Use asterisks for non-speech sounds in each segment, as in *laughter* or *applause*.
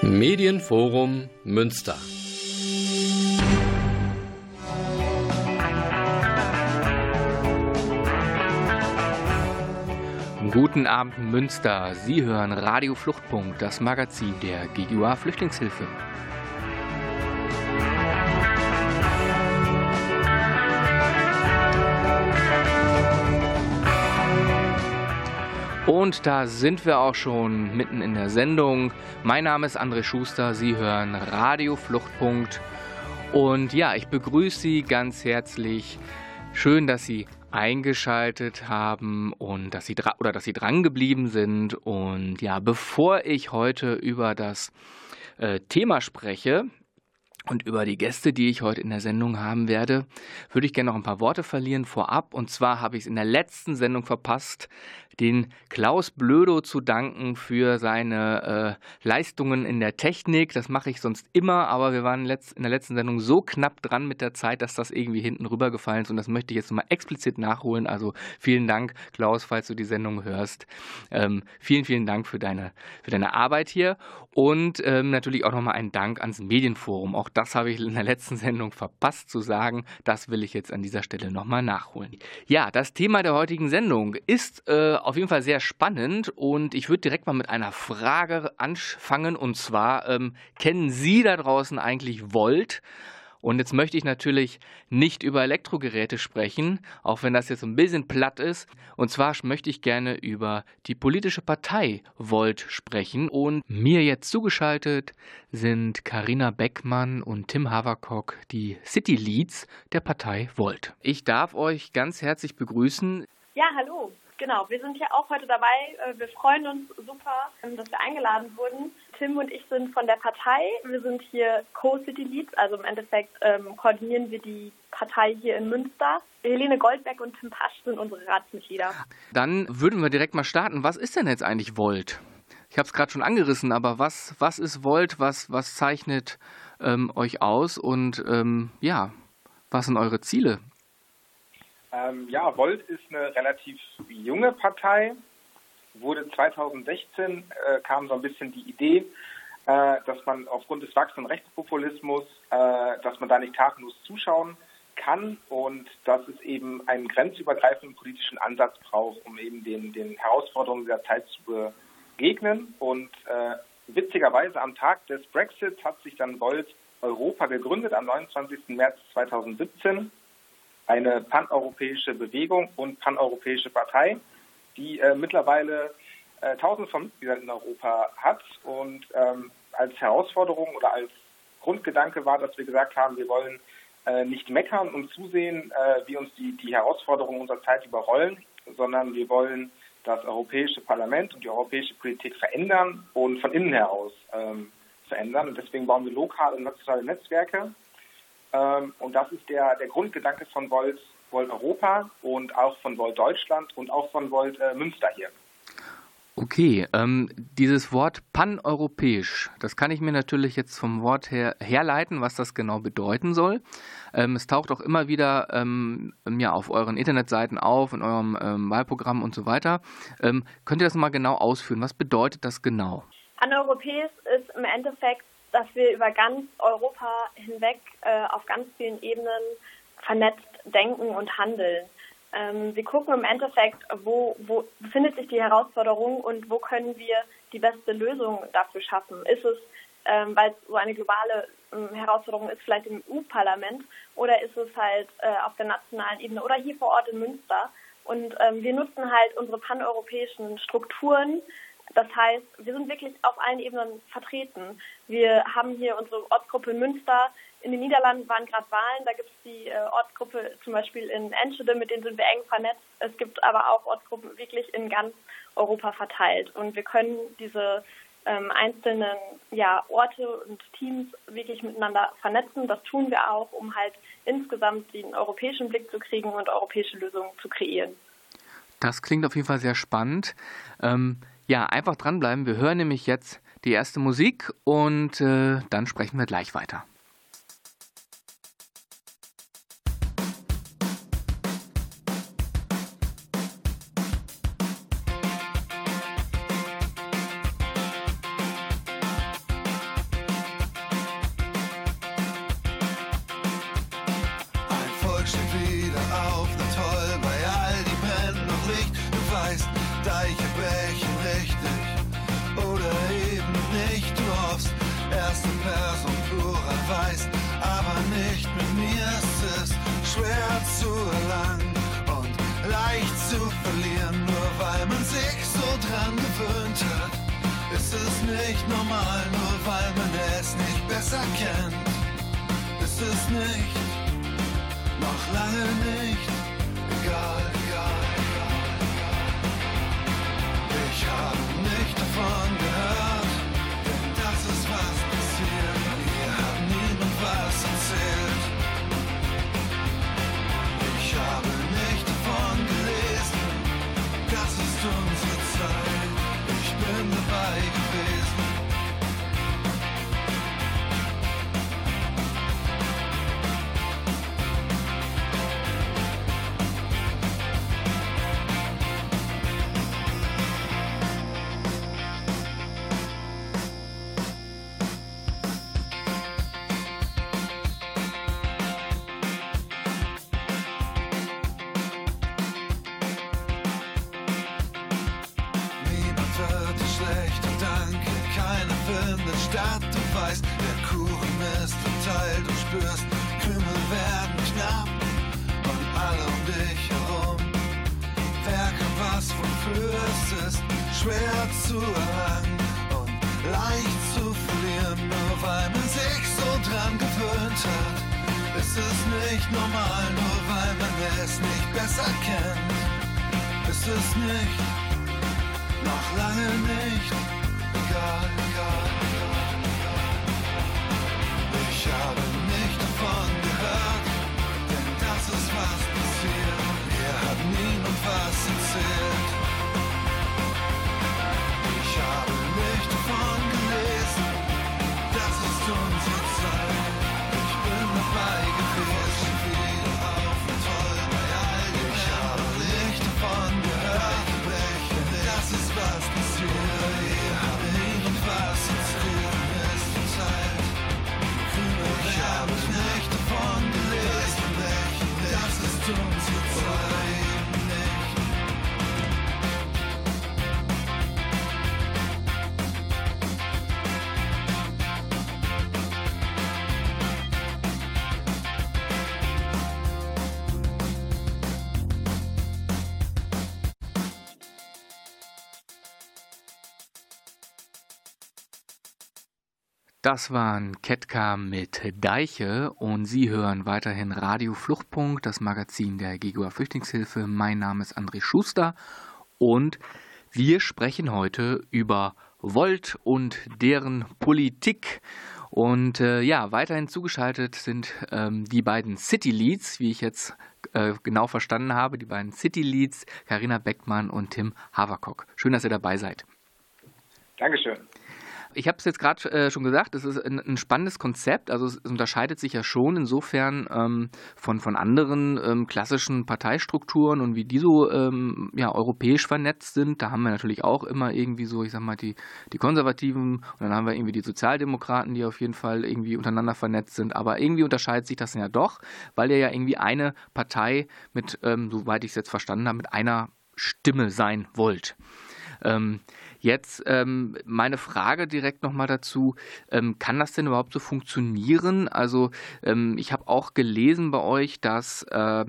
Medienforum Münster. Guten Abend Münster. Sie hören Radio Fluchtpunkt, das Magazin der GGUA Flüchtlingshilfe. Und da sind wir auch schon mitten in der Sendung. Mein Name ist André Schuster, Sie hören Radio Fluchtpunkt. Und ja, ich begrüße Sie ganz herzlich. Schön, dass Sie eingeschaltet haben und dass Sie oder dass Sie dran geblieben sind. Und ja, bevor ich heute über das äh, Thema spreche, und über die Gäste, die ich heute in der Sendung haben werde, würde ich gerne noch ein paar Worte verlieren vorab. Und zwar habe ich es in der letzten Sendung verpasst, den Klaus Blödo zu danken für seine äh, Leistungen in der Technik. Das mache ich sonst immer, aber wir waren in der letzten Sendung so knapp dran mit der Zeit, dass das irgendwie hinten rübergefallen ist. Und das möchte ich jetzt nochmal explizit nachholen. Also vielen Dank, Klaus, falls du die Sendung hörst. Ähm, vielen, vielen Dank für deine, für deine Arbeit hier. Und ähm, natürlich auch nochmal ein Dank ans Medienforum. Auch das habe ich in der letzten Sendung verpasst zu sagen. Das will ich jetzt an dieser Stelle nochmal nachholen. Ja, das Thema der heutigen Sendung ist äh, auf jeden Fall sehr spannend und ich würde direkt mal mit einer Frage anfangen und zwar, ähm, kennen Sie da draußen eigentlich Volt? Und jetzt möchte ich natürlich nicht über Elektrogeräte sprechen, auch wenn das jetzt ein bisschen platt ist. Und zwar möchte ich gerne über die politische Partei Volt sprechen. Und mir jetzt zugeschaltet sind Karina Beckmann und Tim Haverkock, die City Leads der Partei Volt. Ich darf euch ganz herzlich begrüßen. Ja, hallo. Genau, wir sind hier auch heute dabei. Äh, wir freuen uns super, ähm, dass wir eingeladen wurden. Tim und ich sind von der Partei. Wir sind hier Co-City Leads, also im Endeffekt ähm, koordinieren wir die Partei hier in Münster. Helene Goldberg und Tim Pasch sind unsere Ratsmitglieder. Dann würden wir direkt mal starten. Was ist denn jetzt eigentlich Volt? Ich habe es gerade schon angerissen, aber was, was ist Volt? Was, was zeichnet ähm, euch aus? Und ähm, ja, was sind eure Ziele? Ähm, ja, Volt ist eine relativ junge Partei. Wurde 2016 äh, kam so ein bisschen die Idee, äh, dass man aufgrund des wachsenden Rechtspopulismus, äh, dass man da nicht tatenlos zuschauen kann und dass es eben einen grenzübergreifenden politischen Ansatz braucht, um eben den, den Herausforderungen dieser Zeit zu begegnen. Und äh, witzigerweise am Tag des Brexits hat sich dann Volt Europa gegründet, am 29. März 2017 eine paneuropäische Bewegung und paneuropäische Partei, die äh, mittlerweile äh, tausende von Mitgliedern in Europa hat und ähm, als Herausforderung oder als Grundgedanke war, dass wir gesagt haben, wir wollen äh, nicht meckern und zusehen, äh, wie uns die, die Herausforderungen unserer Zeit überrollen, sondern wir wollen das Europäische Parlament und die europäische Politik verändern und von innen heraus ähm, verändern. Und deswegen bauen wir lokale und nationale Netzwerke, ähm, und das ist der, der Grundgedanke von Volt, Volt Europa und auch von Volt Deutschland und auch von Volt äh, Münster hier. Okay, ähm, dieses Wort paneuropäisch, das kann ich mir natürlich jetzt vom Wort her herleiten, was das genau bedeuten soll. Ähm, es taucht auch immer wieder ähm, ja, auf euren Internetseiten auf, in eurem ähm, Wahlprogramm und so weiter. Ähm, könnt ihr das mal genau ausführen? Was bedeutet das genau? Paneuropäisch ist im Endeffekt dass wir über ganz Europa hinweg äh, auf ganz vielen Ebenen vernetzt denken und handeln. Ähm, wir gucken im Endeffekt, wo, wo befindet sich die Herausforderung und wo können wir die beste Lösung dafür schaffen. Ist es, ähm, weil es so eine globale ähm, Herausforderung ist, vielleicht im EU-Parlament oder ist es halt äh, auf der nationalen Ebene oder hier vor Ort in Münster? Und ähm, wir nutzen halt unsere paneuropäischen Strukturen, das heißt, wir sind wirklich auf allen Ebenen vertreten. Wir haben hier unsere Ortsgruppe in Münster. In den Niederlanden waren gerade Wahlen. Da gibt es die äh, Ortsgruppe zum Beispiel in Enschede, mit denen sind wir eng vernetzt. Es gibt aber auch Ortsgruppen wirklich in ganz Europa verteilt. Und wir können diese ähm, einzelnen ja, Orte und Teams wirklich miteinander vernetzen. Das tun wir auch, um halt insgesamt den europäischen Blick zu kriegen und europäische Lösungen zu kreieren. Das klingt auf jeden Fall sehr spannend. Ähm ja, einfach dranbleiben. Wir hören nämlich jetzt die erste Musik und äh, dann sprechen wir gleich weiter. Normal, nur weil man es nicht besser kennt. Ist es nicht, noch lange nicht, egal, egal, egal, egal. Ich habe nicht davon Das waren Ketka mit Deiche und Sie hören weiterhin Radio Fluchtpunkt, das Magazin der GEGUA Flüchtlingshilfe. Mein Name ist André Schuster und wir sprechen heute über Volt und deren Politik. Und äh, ja, weiterhin zugeschaltet sind ähm, die beiden City Leads, wie ich jetzt äh, genau verstanden habe, die beiden City Leads, Karina Beckmann und Tim Haverkock. Schön, dass ihr dabei seid. Dankeschön. Ich habe es jetzt gerade äh, schon gesagt, es ist ein, ein, spannendes Konzept. Also es unterscheidet sich ja schon insofern ähm, von, von anderen ähm, klassischen Parteistrukturen und wie die so ähm, ja, europäisch vernetzt sind. Da haben wir natürlich auch immer irgendwie so, ich sag mal, die, die Konservativen und dann haben wir irgendwie die Sozialdemokraten, die auf jeden Fall irgendwie untereinander vernetzt sind. Aber irgendwie unterscheidet sich das ja doch, weil ihr ja irgendwie eine Partei mit, ähm, soweit ich es jetzt verstanden habe, mit einer Stimme sein wollt. Ähm, Jetzt ähm, meine Frage direkt nochmal dazu, ähm, kann das denn überhaupt so funktionieren? Also ähm, ich habe auch gelesen bei euch, dass, äh,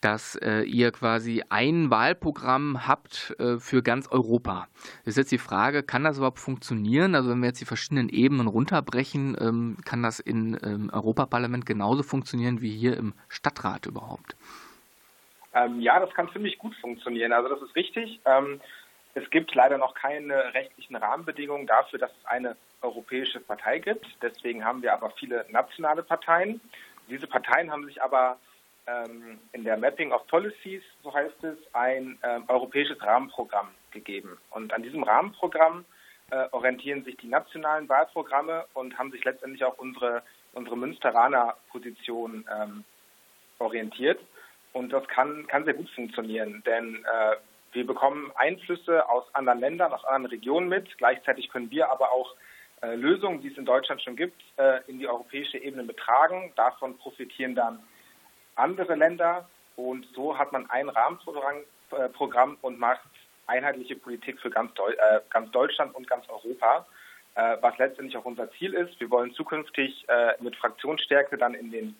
dass äh, ihr quasi ein Wahlprogramm habt äh, für ganz Europa. Ist jetzt die Frage, kann das überhaupt funktionieren? Also wenn wir jetzt die verschiedenen Ebenen runterbrechen, ähm, kann das im ähm, Europaparlament genauso funktionieren wie hier im Stadtrat überhaupt? Ähm, ja, das kann ziemlich gut funktionieren. Also das ist richtig. Es gibt leider noch keine rechtlichen Rahmenbedingungen dafür, dass es eine europäische Partei gibt. Deswegen haben wir aber viele nationale Parteien. Diese Parteien haben sich aber ähm, in der Mapping of Policies, so heißt es, ein ähm, europäisches Rahmenprogramm gegeben. Und an diesem Rahmenprogramm äh, orientieren sich die nationalen Wahlprogramme und haben sich letztendlich auch unsere, unsere Münsteraner Position ähm, orientiert. Und das kann, kann sehr gut funktionieren, denn äh, wir bekommen Einflüsse aus anderen Ländern, aus anderen Regionen mit. Gleichzeitig können wir aber auch äh, Lösungen, die es in Deutschland schon gibt, äh, in die europäische Ebene betragen. Davon profitieren dann andere Länder. Und so hat man ein Rahmenprogramm äh, und macht einheitliche Politik für ganz, Deu äh, ganz Deutschland und ganz Europa, äh, was letztendlich auch unser Ziel ist. Wir wollen zukünftig äh, mit Fraktionsstärke dann in den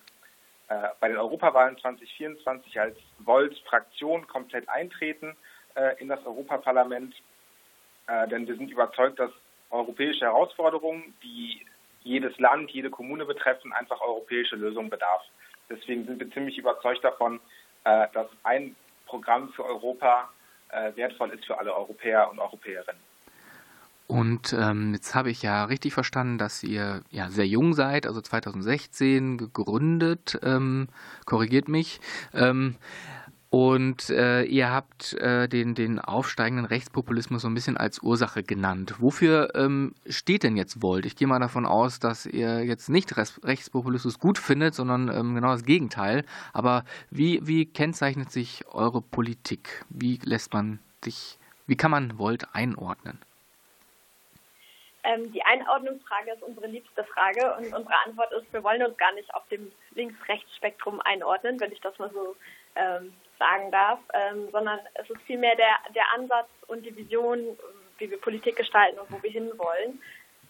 bei den Europawahlen 2024 als Volt-Fraktion komplett eintreten äh, in das Europaparlament. Äh, denn wir sind überzeugt, dass europäische Herausforderungen, die jedes Land, jede Kommune betreffen, einfach europäische Lösungen bedarf. Deswegen sind wir ziemlich überzeugt davon, äh, dass ein Programm für Europa äh, wertvoll ist für alle Europäer und Europäerinnen. Und ähm, jetzt habe ich ja richtig verstanden, dass ihr ja sehr jung seid, also 2016 gegründet, ähm, korrigiert mich. Ähm, und äh, ihr habt äh, den, den aufsteigenden Rechtspopulismus so ein bisschen als Ursache genannt. Wofür ähm, steht denn jetzt Volt? Ich gehe mal davon aus, dass ihr jetzt nicht Rechtspopulismus gut findet, sondern ähm, genau das Gegenteil. Aber wie, wie kennzeichnet sich eure Politik? Wie lässt man sich, wie kann man Volt einordnen? Ähm, die Einordnungsfrage ist unsere liebste Frage und unsere Antwort ist, wir wollen uns gar nicht auf dem Links-Rechts-Spektrum einordnen, wenn ich das mal so ähm, sagen darf, ähm, sondern es ist vielmehr der, der Ansatz und die Vision, wie wir Politik gestalten und wo wir hinwollen.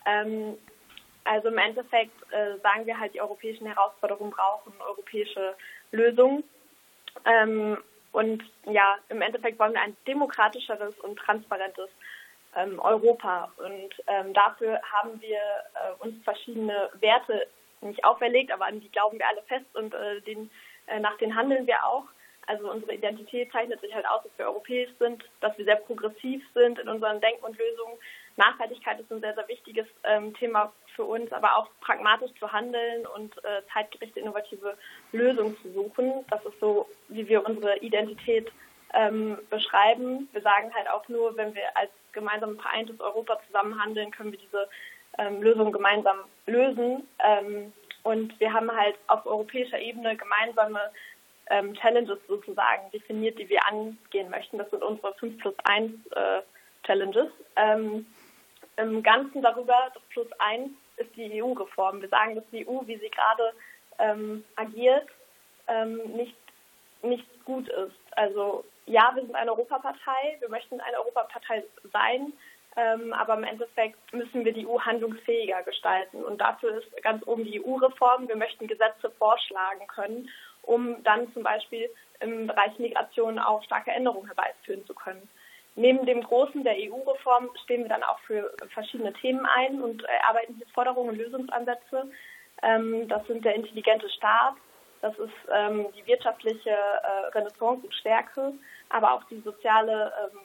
Ähm, also im Endeffekt äh, sagen wir halt, die europäischen Herausforderungen brauchen europäische Lösungen. Ähm, und ja, im Endeffekt wollen wir ein demokratischeres und transparentes ähm, Europa. Und ähm, dafür haben wir äh, uns verschiedene Werte nicht auferlegt, aber an die glauben wir alle fest und äh, den, äh, nach denen handeln wir auch. Also unsere Identität zeichnet sich halt aus, dass wir europäisch sind, dass wir sehr progressiv sind in unseren Denken und Lösungen. Nachhaltigkeit ist ein sehr, sehr wichtiges ähm, Thema für uns, aber auch pragmatisch zu handeln und äh, zeitgerechte, innovative Lösungen zu suchen. Das ist so, wie wir unsere Identität ähm, beschreiben. Wir sagen halt auch nur, wenn wir als gemeinsam vereintes Europa zusammen handeln, können wir diese ähm, Lösung gemeinsam lösen. Ähm, und wir haben halt auf europäischer Ebene gemeinsame ähm, Challenges sozusagen definiert, die wir angehen möchten. Das sind unsere 5 plus 1 äh, Challenges. Ähm, Im Ganzen darüber, das Plus 1 ist die EU-Reform. Wir sagen, dass die EU, wie sie gerade ähm, agiert, ähm, nicht, nicht gut ist. Also ja, wir sind eine Europapartei, wir möchten eine Europapartei sein, ähm, aber im Endeffekt müssen wir die EU handlungsfähiger gestalten. Und dafür ist ganz oben die EU-Reform. Wir möchten Gesetze vorschlagen können um dann zum Beispiel im Bereich Migration auch starke Änderungen herbeiführen zu können. Neben dem Großen der EU-Reform stehen wir dann auch für verschiedene Themen ein und erarbeiten hier Forderungen und Lösungsansätze. Ähm, das sind der intelligente Staat, das ist ähm, die wirtschaftliche äh, Renaissance und Stärke, aber auch die soziale ähm,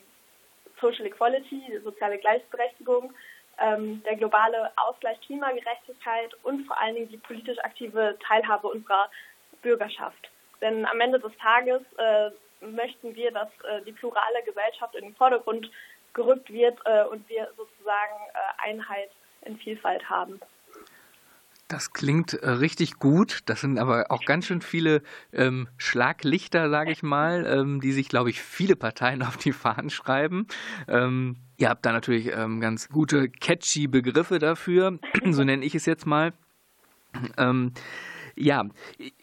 Social Equality, die soziale Gleichberechtigung, der globale Ausgleich Klimagerechtigkeit und vor allen Dingen die politisch aktive Teilhabe unserer Bürgerschaft. Denn am Ende des Tages äh, möchten wir, dass äh, die plurale Gesellschaft in den Vordergrund gerückt wird äh, und wir sozusagen äh, Einheit in Vielfalt haben. Das klingt äh, richtig gut. Das sind aber auch ganz schön viele ähm, Schlaglichter, sage ich mal, ähm, die sich, glaube ich, viele Parteien *laughs* auf die Fahnen schreiben. Ähm, ihr habt da natürlich ähm, ganz gute, catchy Begriffe dafür, *clears throat* so nenne ich es jetzt mal. Ja,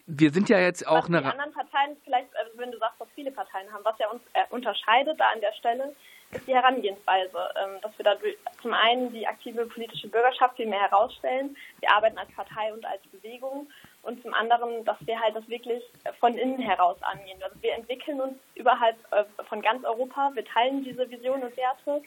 wir sind ja jetzt auch was eine. Die anderen Parteien, vielleicht, also wenn du sagst, dass viele Parteien haben, was ja uns äh, unterscheidet da an der Stelle, ist die Herangehensweise, ähm, dass wir da zum einen die aktive politische Bürgerschaft viel mehr herausstellen. Wir arbeiten als Partei und als Bewegung. Und zum anderen, dass wir halt das wirklich von innen heraus angehen. Also wir entwickeln uns überhalb äh, von ganz Europa, wir teilen diese Vision und Werte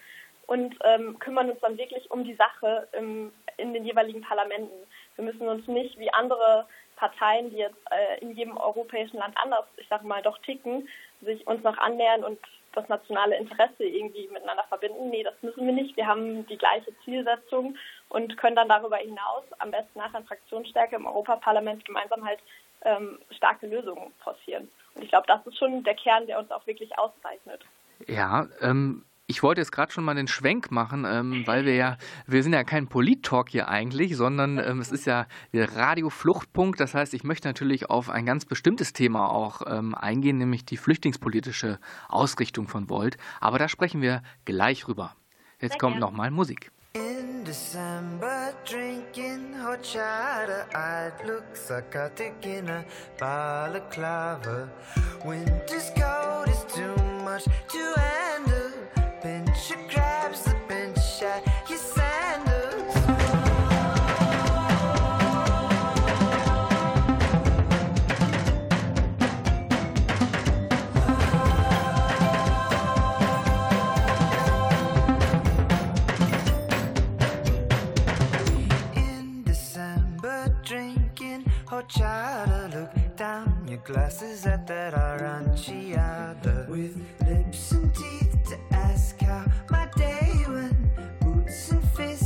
und ähm, kümmern uns dann wirklich um die Sache im, in den jeweiligen Parlamenten. Wir müssen uns nicht wie andere Parteien, die jetzt äh, in jedem europäischen Land anders, ich sage mal, doch ticken, sich uns noch annähern und das nationale Interesse irgendwie miteinander verbinden. Nee, das müssen wir nicht. Wir haben die gleiche Zielsetzung und können dann darüber hinaus am besten nach einer Fraktionsstärke im Europaparlament gemeinsam halt ähm, starke Lösungen forcieren. Und ich glaube, das ist schon der Kern, der uns auch wirklich auszeichnet. Ja, ähm, ich wollte jetzt gerade schon mal den Schwenk machen, ähm, weil wir ja, wir sind ja kein Polit-Talk hier eigentlich, sondern ähm, es ist ja der Radio-Fluchtpunkt. Das heißt, ich möchte natürlich auf ein ganz bestimmtes Thema auch ähm, eingehen, nämlich die flüchtlingspolitische Ausrichtung von Volt. Aber da sprechen wir gleich rüber. Jetzt Sehr kommt nochmal Musik. In December, drinking horchata, I'd look psychotic in a balaclava. Winter's cold is too much to handle. Horchata. Look down your glasses at that aranciata. With lips and teeth to ask how my day went. Boots and fists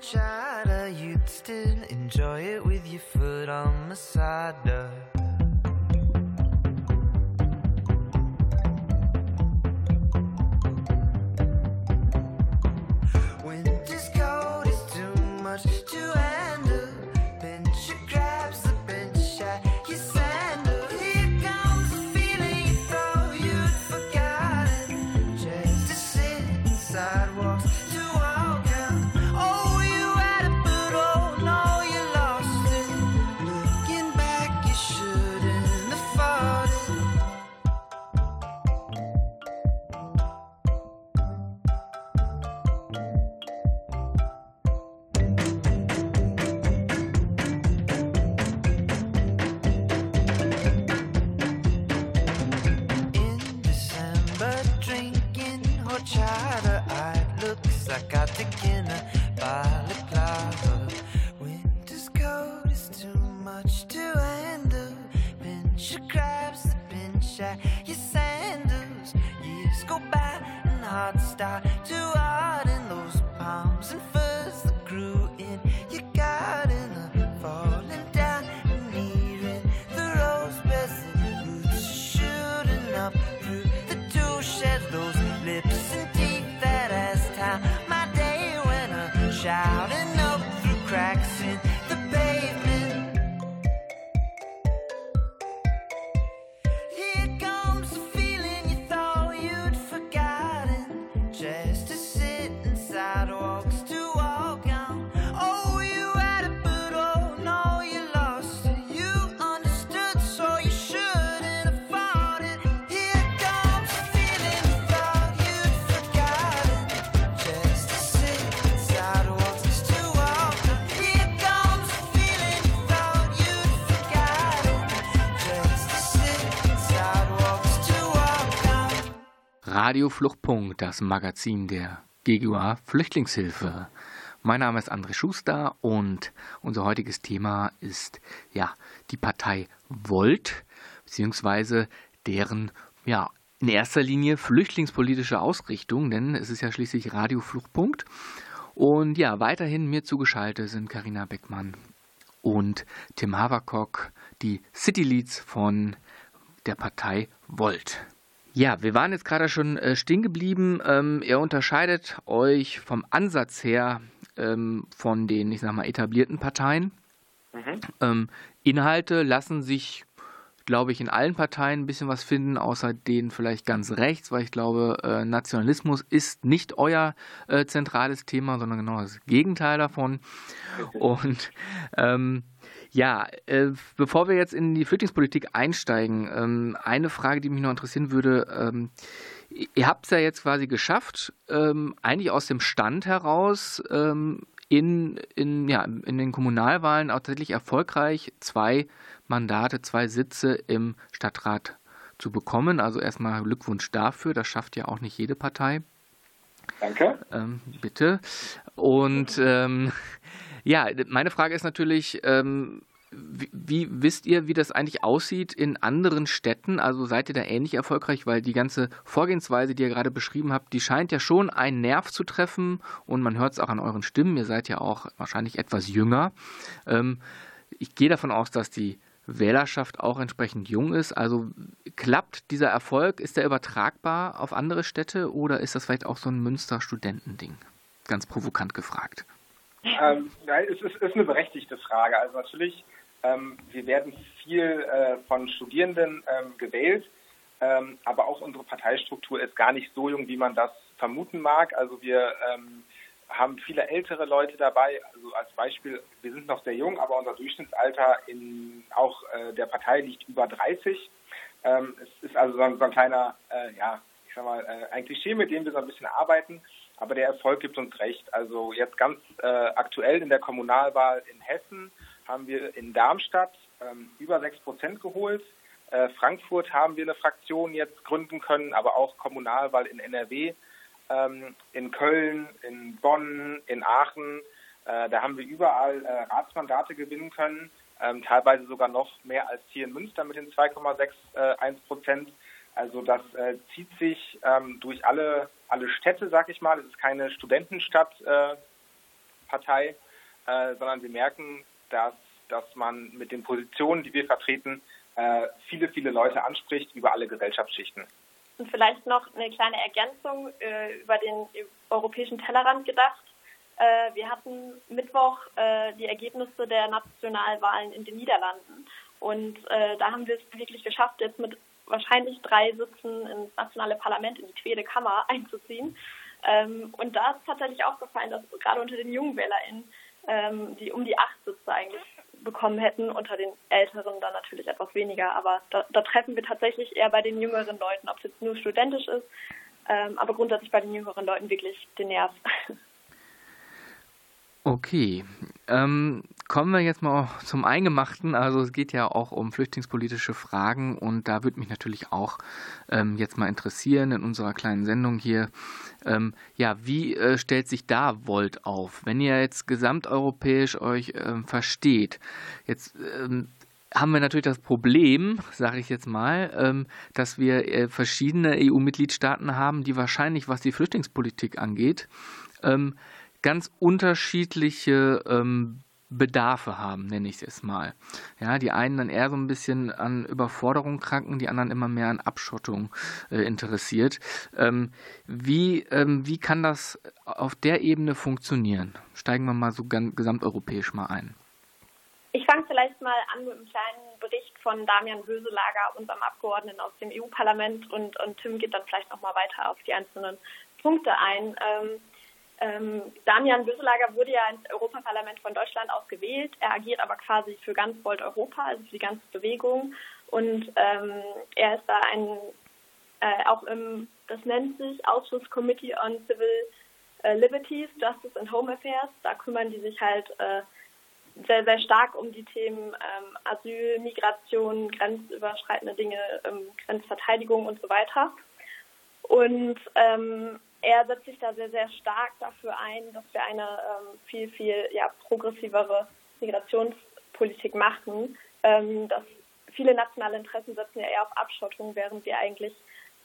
You'd still enjoy it with your foot on Masada. Winter's Radio Fluchtpunkt, das Magazin der GGUA Flüchtlingshilfe. Mein Name ist André Schuster und unser heutiges Thema ist ja die Partei Volt beziehungsweise deren ja in erster Linie flüchtlingspolitische Ausrichtung, denn es ist ja schließlich Radio Fluchtpunkt. Und ja, weiterhin mir zugeschaltet sind Karina Beckmann und Tim Haverkock, die City Leads von der Partei Volt. Ja, wir waren jetzt gerade schon äh, stehen geblieben. Ähm, ihr unterscheidet euch vom Ansatz her ähm, von den, ich sag mal, etablierten Parteien. Ähm, Inhalte lassen sich, glaube ich, in allen Parteien ein bisschen was finden, außer denen vielleicht ganz rechts, weil ich glaube, äh, Nationalismus ist nicht euer äh, zentrales Thema, sondern genau das Gegenteil davon. Und ähm, ja, äh, bevor wir jetzt in die Flüchtlingspolitik einsteigen, ähm, eine Frage, die mich noch interessieren würde. Ähm, ihr habt es ja jetzt quasi geschafft, ähm, eigentlich aus dem Stand heraus ähm, in, in, ja, in den Kommunalwahlen auch tatsächlich erfolgreich zwei Mandate, zwei Sitze im Stadtrat zu bekommen. Also erstmal Glückwunsch dafür. Das schafft ja auch nicht jede Partei. Danke. Ähm, bitte. Und ähm, ja, meine Frage ist natürlich, ähm, wie, wie wisst ihr, wie das eigentlich aussieht in anderen Städten? Also seid ihr da ähnlich erfolgreich? Weil die ganze Vorgehensweise, die ihr gerade beschrieben habt, die scheint ja schon einen Nerv zu treffen und man hört es auch an euren Stimmen. Ihr seid ja auch wahrscheinlich etwas jünger. Ähm, ich gehe davon aus, dass die Wählerschaft auch entsprechend jung ist. Also klappt dieser Erfolg, ist der übertragbar auf andere Städte oder ist das vielleicht auch so ein Münster-Studentending? Ganz provokant gefragt. Ähm, ja, es ist, ist, eine berechtigte Frage. Also natürlich, ähm, wir werden viel äh, von Studierenden ähm, gewählt, ähm, aber auch unsere Parteistruktur ist gar nicht so jung, wie man das vermuten mag. Also wir ähm, haben viele ältere Leute dabei. Also als Beispiel, wir sind noch sehr jung, aber unser Durchschnittsalter in auch äh, der Partei liegt über 30. Ähm, es ist also so ein, so ein kleiner, äh, ja, ich sag mal, äh, ein Klischee, mit dem wir so ein bisschen arbeiten. Aber der Erfolg gibt uns recht. Also jetzt ganz äh, aktuell in der Kommunalwahl in Hessen haben wir in Darmstadt ähm, über 6 Prozent geholt. Äh, Frankfurt haben wir eine Fraktion jetzt gründen können, aber auch Kommunalwahl in NRW ähm, in Köln, in Bonn, in Aachen. Äh, da haben wir überall äh, Ratsmandate gewinnen können, ähm, teilweise sogar noch mehr als hier in Münster mit den 2,61 äh, Prozent. Also das äh, zieht sich ähm, durch alle, alle Städte, sag ich mal. Es ist keine Studentenstadtpartei, äh, sondern wir merken, dass, dass man mit den Positionen, die wir vertreten, äh, viele, viele Leute anspricht über alle Gesellschaftsschichten. Und vielleicht noch eine kleine Ergänzung äh, über den europäischen Tellerrand gedacht. Äh, wir hatten Mittwoch äh, die Ergebnisse der Nationalwahlen in den Niederlanden. Und äh, da haben wir es wirklich geschafft, jetzt mit wahrscheinlich drei Sitzen ins nationale Parlament, in die Tweede Kammer *laughs* einzuziehen. Ähm, und da ist tatsächlich aufgefallen, dass gerade unter den jungen WählerInnen, ähm, die um die acht Sitze eigentlich bekommen hätten. Unter den Älteren dann natürlich etwas weniger, aber da, da treffen wir tatsächlich eher bei den jüngeren Leuten, ob es jetzt nur studentisch ist, ähm, aber grundsätzlich bei den jüngeren Leuten wirklich den Nerv. *laughs* Okay, ähm, kommen wir jetzt mal zum Eingemachten. Also es geht ja auch um flüchtlingspolitische Fragen und da würde mich natürlich auch ähm, jetzt mal interessieren in unserer kleinen Sendung hier. Ähm, ja, wie äh, stellt sich da Volt auf? Wenn ihr jetzt gesamteuropäisch euch ähm, versteht, jetzt ähm, haben wir natürlich das Problem, sage ich jetzt mal, ähm, dass wir äh, verschiedene EU-Mitgliedstaaten haben, die wahrscheinlich, was die Flüchtlingspolitik angeht, ganz unterschiedliche ähm, Bedarfe haben, nenne ich es mal. Ja, die einen dann eher so ein bisschen an Überforderung kranken, die anderen immer mehr an Abschottung äh, interessiert. Ähm, wie, ähm, wie kann das auf der Ebene funktionieren? Steigen wir mal so ganz, gesamteuropäisch mal ein. Ich fange vielleicht mal an mit einem kleinen Bericht von Damian Böselager, unserem Abgeordneten aus dem EU-Parlament, und, und Tim geht dann vielleicht nochmal weiter auf die einzelnen Punkte ein. Ähm, Damian Büsselager wurde ja ins Europaparlament von Deutschland aus gewählt. Er agiert aber quasi für ganz Volt Europa, also für die ganze Bewegung. Und ähm, er ist da ein, äh, auch im, das nennt sich Ausschuss Committee on Civil äh, Liberties, Justice and Home Affairs. Da kümmern die sich halt äh, sehr, sehr stark um die Themen ähm, Asyl, Migration, grenzüberschreitende Dinge, ähm, Grenzverteidigung und so weiter. Und ähm, er setzt sich da sehr, sehr stark dafür ein, dass wir eine ähm, viel, viel ja, progressivere Migrationspolitik machen. Ähm, dass viele nationale Interessen setzen ja eher auf Abschottung, während wir eigentlich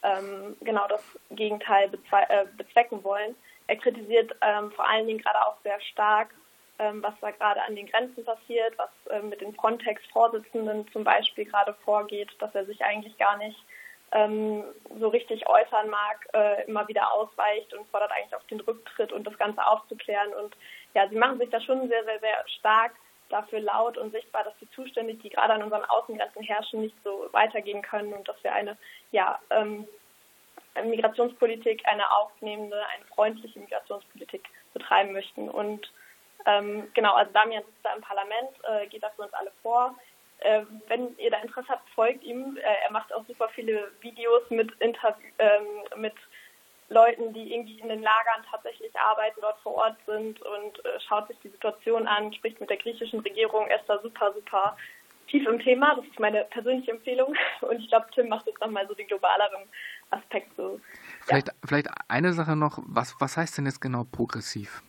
ähm, genau das Gegenteil bezwe äh, bezwecken wollen. Er kritisiert ähm, vor allen Dingen gerade auch sehr stark, ähm, was da gerade an den Grenzen passiert, was äh, mit den Frontex-Vorsitzenden zum Beispiel gerade vorgeht, dass er sich eigentlich gar nicht ähm, so richtig äußern mag, äh, immer wieder ausweicht und fordert eigentlich auch den Rücktritt und das Ganze aufzuklären. Und ja, sie machen sich da schon sehr, sehr, sehr stark dafür laut und sichtbar, dass die Zustände, die gerade an unseren Außengrenzen herrschen, nicht so weitergehen können und dass wir eine ja, ähm, Migrationspolitik, eine aufnehmende, eine freundliche Migrationspolitik betreiben möchten. Und ähm, genau, also Damian sitzt da im Parlament, äh, geht das für uns alle vor. Äh, wenn ihr da Interesse habt, folgt ihm. Äh, er macht auch super viele Videos mit, Interview ähm, mit Leuten, die irgendwie in den Lagern tatsächlich arbeiten, dort vor Ort sind und äh, schaut sich die Situation an, spricht mit der griechischen Regierung. Er ist da super, super tief im Thema. Das ist meine persönliche Empfehlung. *laughs* Und ich glaube, Tim macht jetzt nochmal so den globaleren Aspekt so. Vielleicht, ja. vielleicht eine Sache noch, was, was heißt denn jetzt genau progressiv?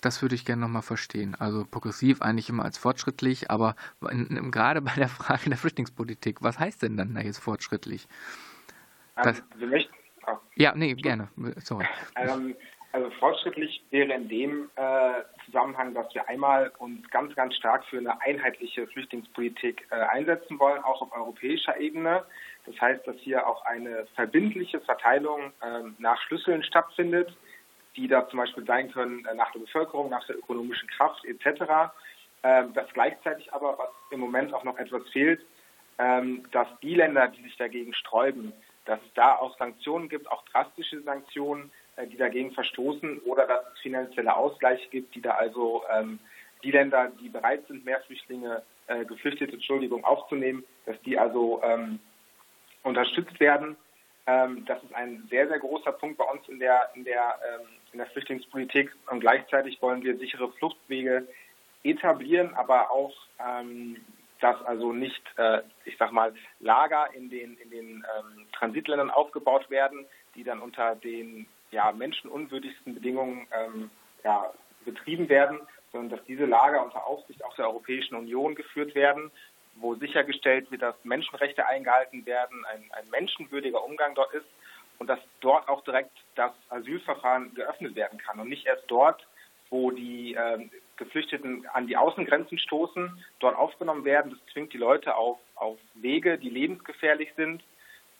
Das würde ich gerne nochmal verstehen. Also progressiv eigentlich immer als fortschrittlich, aber in, in, gerade bei der Frage der Flüchtlingspolitik, was heißt denn dann da jetzt fortschrittlich? Das, wir möchten, oh. Ja, nee, gerne. Sorry. *laughs* Ähm, also fortschrittlich wäre in dem äh, Zusammenhang, dass wir einmal uns ganz, ganz stark für eine einheitliche Flüchtlingspolitik äh, einsetzen wollen, auch auf europäischer Ebene. Das heißt, dass hier auch eine verbindliche Verteilung äh, nach Schlüsseln stattfindet die da zum Beispiel sein können nach der Bevölkerung, nach der ökonomischen Kraft etc. Ähm, dass gleichzeitig aber, was im Moment auch noch etwas fehlt, ähm, dass die Länder, die sich dagegen sträuben, dass es da auch Sanktionen gibt, auch drastische Sanktionen, äh, die dagegen verstoßen oder dass es finanzielle Ausgleiche gibt, die da also ähm, die Länder, die bereit sind, mehr Flüchtlinge, äh, Geflüchtete, Entschuldigung, aufzunehmen, dass die also ähm, unterstützt werden. Ähm, das ist ein sehr, sehr großer Punkt bei uns in der, in der, ähm, in der Flüchtlingspolitik und gleichzeitig wollen wir sichere Fluchtwege etablieren, aber auch, ähm, dass also nicht, äh, ich sag mal, Lager in den, in den ähm, Transitländern aufgebaut werden, die dann unter den ja, menschenunwürdigsten Bedingungen ähm, ja, betrieben werden, sondern dass diese Lager unter Aufsicht auch der Europäischen Union geführt werden, wo sichergestellt wird, dass Menschenrechte eingehalten werden, ein, ein menschenwürdiger Umgang dort ist und dass dort auch direkt das Asylverfahren geöffnet werden kann und nicht erst dort, wo die äh, Geflüchteten an die Außengrenzen stoßen, dort aufgenommen werden. Das zwingt die Leute auf, auf Wege, die lebensgefährlich sind,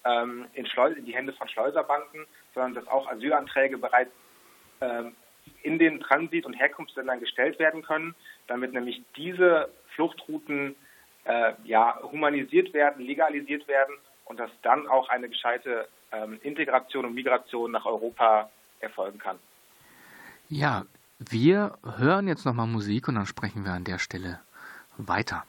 ähm, in, in die Hände von Schleuserbanden, sondern dass auch Asylanträge bereits ähm, in den Transit- und Herkunftsländern gestellt werden können, damit nämlich diese Fluchtrouten äh, ja, humanisiert werden, legalisiert werden und dass dann auch eine gescheite ähm, Integration und Migration nach Europa erfolgen kann. Ja, wir hören jetzt nochmal Musik und dann sprechen wir an der Stelle weiter.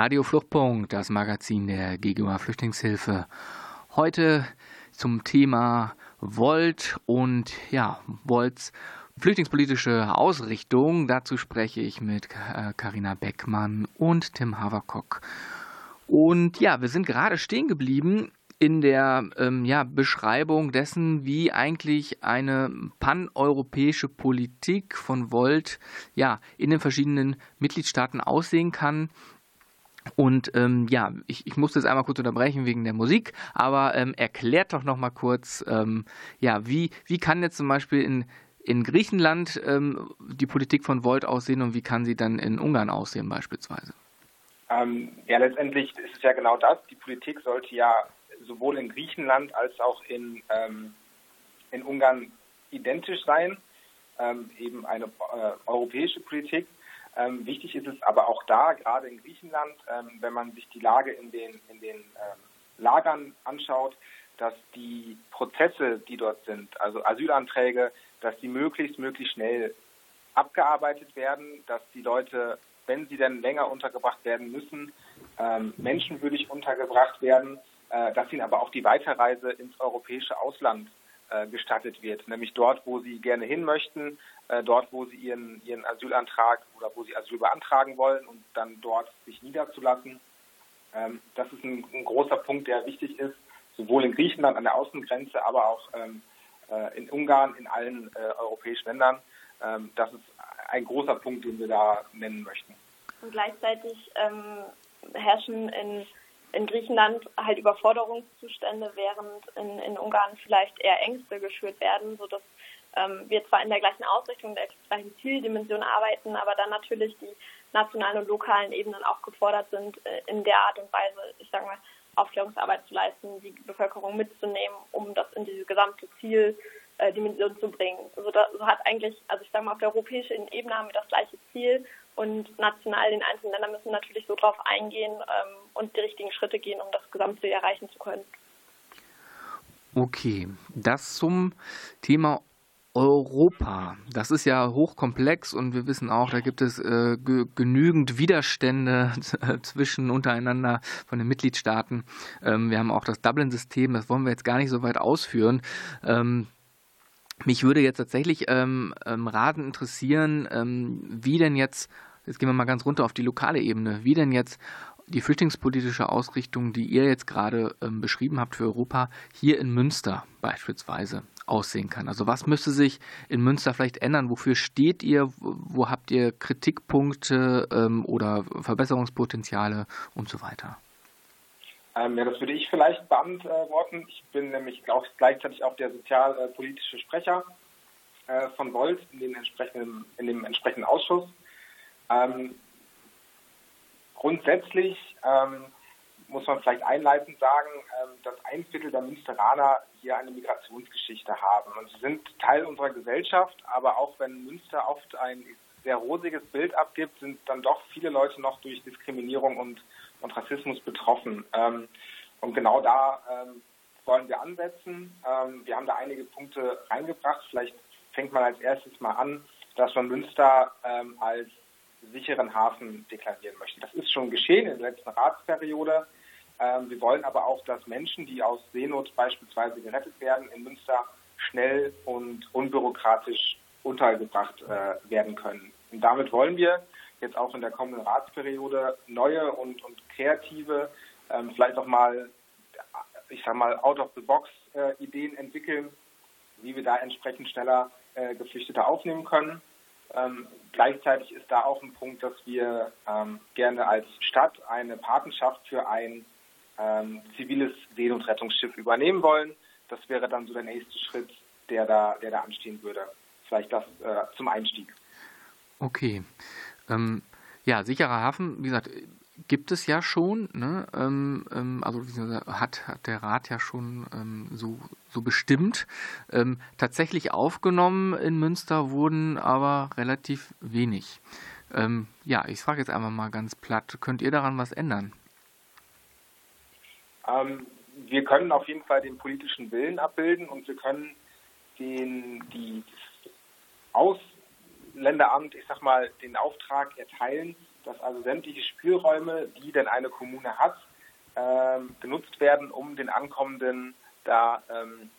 Radio Fluchtpunkt, das Magazin der GGUA Flüchtlingshilfe. Heute zum Thema Volt und ja, Volts flüchtlingspolitische Ausrichtung. Dazu spreche ich mit Karina Beckmann und Tim Haverkock. Und ja, wir sind gerade stehen geblieben in der ähm, ja, Beschreibung dessen, wie eigentlich eine paneuropäische Politik von Volt ja, in den verschiedenen Mitgliedstaaten aussehen kann. Und ähm, ja, ich, ich musste es einmal kurz unterbrechen wegen der Musik, aber ähm, erklärt doch noch mal kurz, ähm, ja, wie, wie kann jetzt zum Beispiel in, in Griechenland ähm, die Politik von Volt aussehen und wie kann sie dann in Ungarn aussehen beispielsweise? Ähm, ja, letztendlich ist es ja genau das. Die Politik sollte ja sowohl in Griechenland als auch in, ähm, in Ungarn identisch sein, eben eine äh, europäische Politik. Ähm, wichtig ist es aber auch da, gerade in Griechenland, ähm, wenn man sich die Lage in den, in den ähm, Lagern anschaut, dass die Prozesse, die dort sind, also Asylanträge, dass die möglichst, möglichst schnell abgearbeitet werden, dass die Leute, wenn sie denn länger untergebracht werden müssen, ähm, menschenwürdig untergebracht werden, äh, dass ihnen aber auch die Weiterreise ins europäische Ausland äh, gestattet wird, nämlich dort, wo sie gerne hin möchten, äh, dort, wo sie ihren, ihren Asylantrag oder wo sie Asyl beantragen wollen und dann dort sich niederzulassen. Ähm, das ist ein, ein, großer Punkt, der wichtig ist, sowohl in Griechenland an der Außengrenze, aber auch ähm, äh, in Ungarn, in allen europäischen Ländern. Ähm, das ist ein großer Punkt, den wir da nennen möchten. Und gleichzeitig herrschen in in Griechenland halt Überforderungszustände, während in, in Ungarn vielleicht eher Ängste geschürt werden, sodass ähm, wir zwar in der gleichen Ausrichtung, der gleichen Zieldimension arbeiten, aber dann natürlich die nationalen und lokalen Ebenen auch gefordert sind, äh, in der Art und Weise, ich sage mal, Aufklärungsarbeit zu leisten, die Bevölkerung mitzunehmen, um das in diese gesamte Zieldimension zu bringen. Also das, so hat eigentlich, also ich sage mal, auf der europäischen Ebene haben wir das gleiche Ziel und national den einzelnen Ländern müssen natürlich so drauf eingehen ähm, und die richtigen Schritte gehen, um das Gesamtziel erreichen zu können. Okay, das zum Thema Europa, das ist ja hochkomplex und wir wissen auch, da gibt es äh, genügend Widerstände *laughs* zwischen untereinander von den Mitgliedstaaten. Ähm, wir haben auch das Dublin-System, das wollen wir jetzt gar nicht so weit ausführen. Ähm, mich würde jetzt tatsächlich ähm, ähm Raten interessieren, ähm, wie denn jetzt, jetzt gehen wir mal ganz runter auf die lokale Ebene, wie denn jetzt die flüchtlingspolitische Ausrichtung, die ihr jetzt gerade ähm, beschrieben habt für Europa, hier in Münster beispielsweise aussehen kann. Also was müsste sich in Münster vielleicht ändern? Wofür steht ihr? Wo habt ihr Kritikpunkte ähm, oder Verbesserungspotenziale und so weiter? Ähm, ja, das würde ich vielleicht beantworten. Ich bin nämlich auch gleichzeitig auch der sozialpolitische Sprecher äh, von Volt in, den entsprechenden, in dem entsprechenden Ausschuss. Ähm, grundsätzlich ähm, muss man vielleicht einleitend sagen, ähm, dass ein Viertel der Münsteraner hier eine Migrationsgeschichte haben. Und sie sind Teil unserer Gesellschaft, aber auch wenn Münster oft ein sehr rosiges Bild abgibt, sind dann doch viele Leute noch durch Diskriminierung und, und Rassismus betroffen. Ähm, und genau da ähm, wollen wir ansetzen. wir haben da einige Punkte reingebracht. Vielleicht fängt man als erstes mal an, dass man Münster als sicheren Hafen deklarieren möchte. Das ist schon geschehen in der letzten Ratsperiode. Ähm, wir wollen aber auch, dass Menschen, die aus Seenot beispielsweise gerettet werden, in Münster schnell und unbürokratisch untergebracht äh, werden können. Und damit wollen wir jetzt auch in der kommenden Ratsperiode neue und, und kreative, ähm, vielleicht auch mal, ich sag mal, out-of-the-box-Ideen äh, entwickeln, wie wir da entsprechend schneller äh, Geflüchtete aufnehmen können. Ähm, gleichzeitig ist da auch ein Punkt, dass wir ähm, gerne als Stadt eine Patenschaft für ein ähm, ziviles Seenotrettungsschiff übernehmen wollen. Das wäre dann so der nächste Schritt, der da, der da anstehen würde. Vielleicht das äh, zum Einstieg. Okay. Ähm, ja, sicherer Hafen, wie gesagt, gibt es ja schon. Ne? Ähm, ähm also hat, hat der Rat ja schon ähm, so, so bestimmt. Ähm, tatsächlich aufgenommen in Münster wurden aber relativ wenig. Ähm, ja, ich frage jetzt einfach mal ganz platt, könnt ihr daran was ändern? Ähm, wir können auf jeden Fall den politischen Willen abbilden und wir können den, die Ausländeramt, ich sag mal, den Auftrag erteilen, dass also sämtliche Spielräume, die denn eine Kommune hat, ähm, genutzt werden, um den Ankommenden da ähm,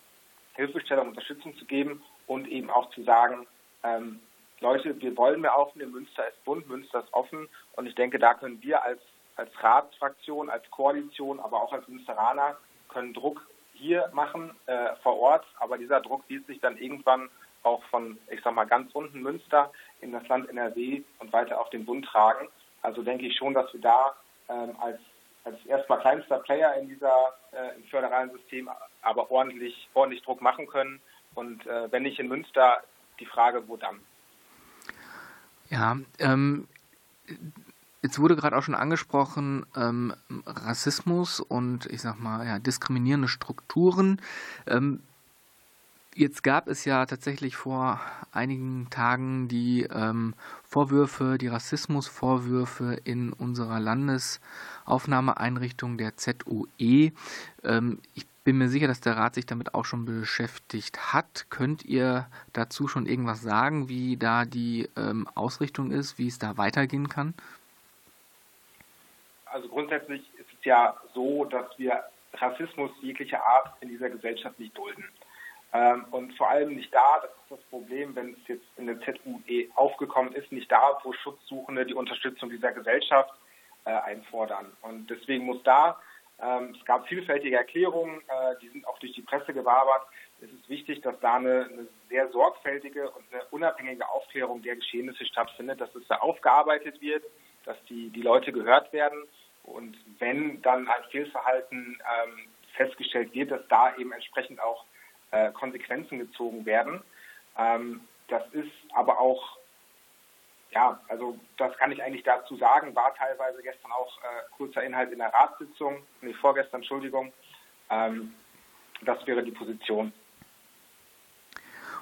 Hilfestellung, Unterstützung zu geben und eben auch zu sagen, ähm, Leute, wir wollen mehr aufnehmen, Münster ist bunt, Münster ist offen. Und ich denke, da können wir als als Ratsfraktion, als Koalition, aber auch als Münsteraner können Druck hier machen äh, vor Ort, aber dieser Druck wird sich dann irgendwann auch von, ich sag mal, ganz unten Münster in das Land NRW und weiter auf den Bund tragen. Also denke ich schon, dass wir da ähm, als, als erstmal kleinster Player in dieser äh, im föderalen System aber ordentlich, ordentlich Druck machen können. Und äh, wenn nicht in Münster, die Frage, wo dann? Ja, ähm, Jetzt wurde gerade auch schon angesprochen, ähm, Rassismus und ich sag mal, ja, diskriminierende Strukturen. Ähm, jetzt gab es ja tatsächlich vor einigen Tagen die ähm, Vorwürfe, die Rassismusvorwürfe in unserer Landesaufnahmeeinrichtung der ZUE. Ähm, ich bin mir sicher, dass der Rat sich damit auch schon beschäftigt hat. Könnt ihr dazu schon irgendwas sagen, wie da die ähm, Ausrichtung ist, wie es da weitergehen kann? also grundsätzlich ist es ja so, dass wir Rassismus jeglicher Art in dieser Gesellschaft nicht dulden. Ähm, und vor allem nicht da, das ist das Problem, wenn es jetzt in der ZUE aufgekommen ist, nicht da, wo Schutzsuchende die Unterstützung dieser Gesellschaft äh, einfordern. Und deswegen muss da, ähm, es gab vielfältige Erklärungen, äh, die sind auch durch die Presse gewabert. Es ist wichtig, dass da eine, eine sehr sorgfältige und eine unabhängige Aufklärung der Geschehnisse stattfindet, dass es da aufgearbeitet wird, dass die, die Leute gehört werden und wenn dann ein Fehlverhalten ähm, festgestellt wird, dass da eben entsprechend auch äh, Konsequenzen gezogen werden. Ähm, das ist aber auch, ja, also das kann ich eigentlich dazu sagen, war teilweise gestern auch äh, kurzer Inhalt in der Ratssitzung, nee, vorgestern, Entschuldigung. Ähm, das wäre die Position.